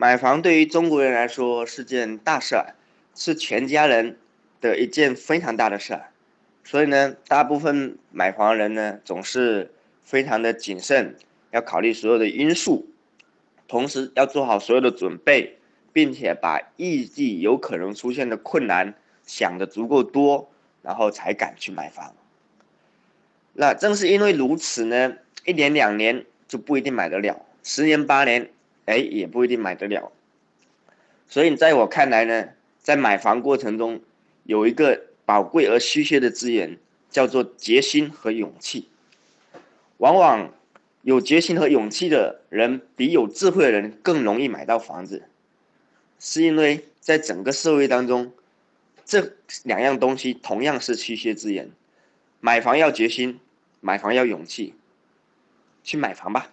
买房对于中国人来说是件大事儿，是全家人的一件非常大的事儿。所以呢，大部分买房人呢总是非常的谨慎，要考虑所有的因素，同时要做好所有的准备，并且把预计有可能出现的困难想的足够多，然后才敢去买房。那正是因为如此呢，一年两年就不一定买得了，十年八年。哎，也不一定买得了，所以在我看来呢，在买房过程中，有一个宝贵而稀缺的资源，叫做决心和勇气。往往有决心和勇气的人，比有智慧的人更容易买到房子，是因为在整个社会当中，这两样东西同样是稀缺资源。买房要决心，买房要勇气，去买房吧。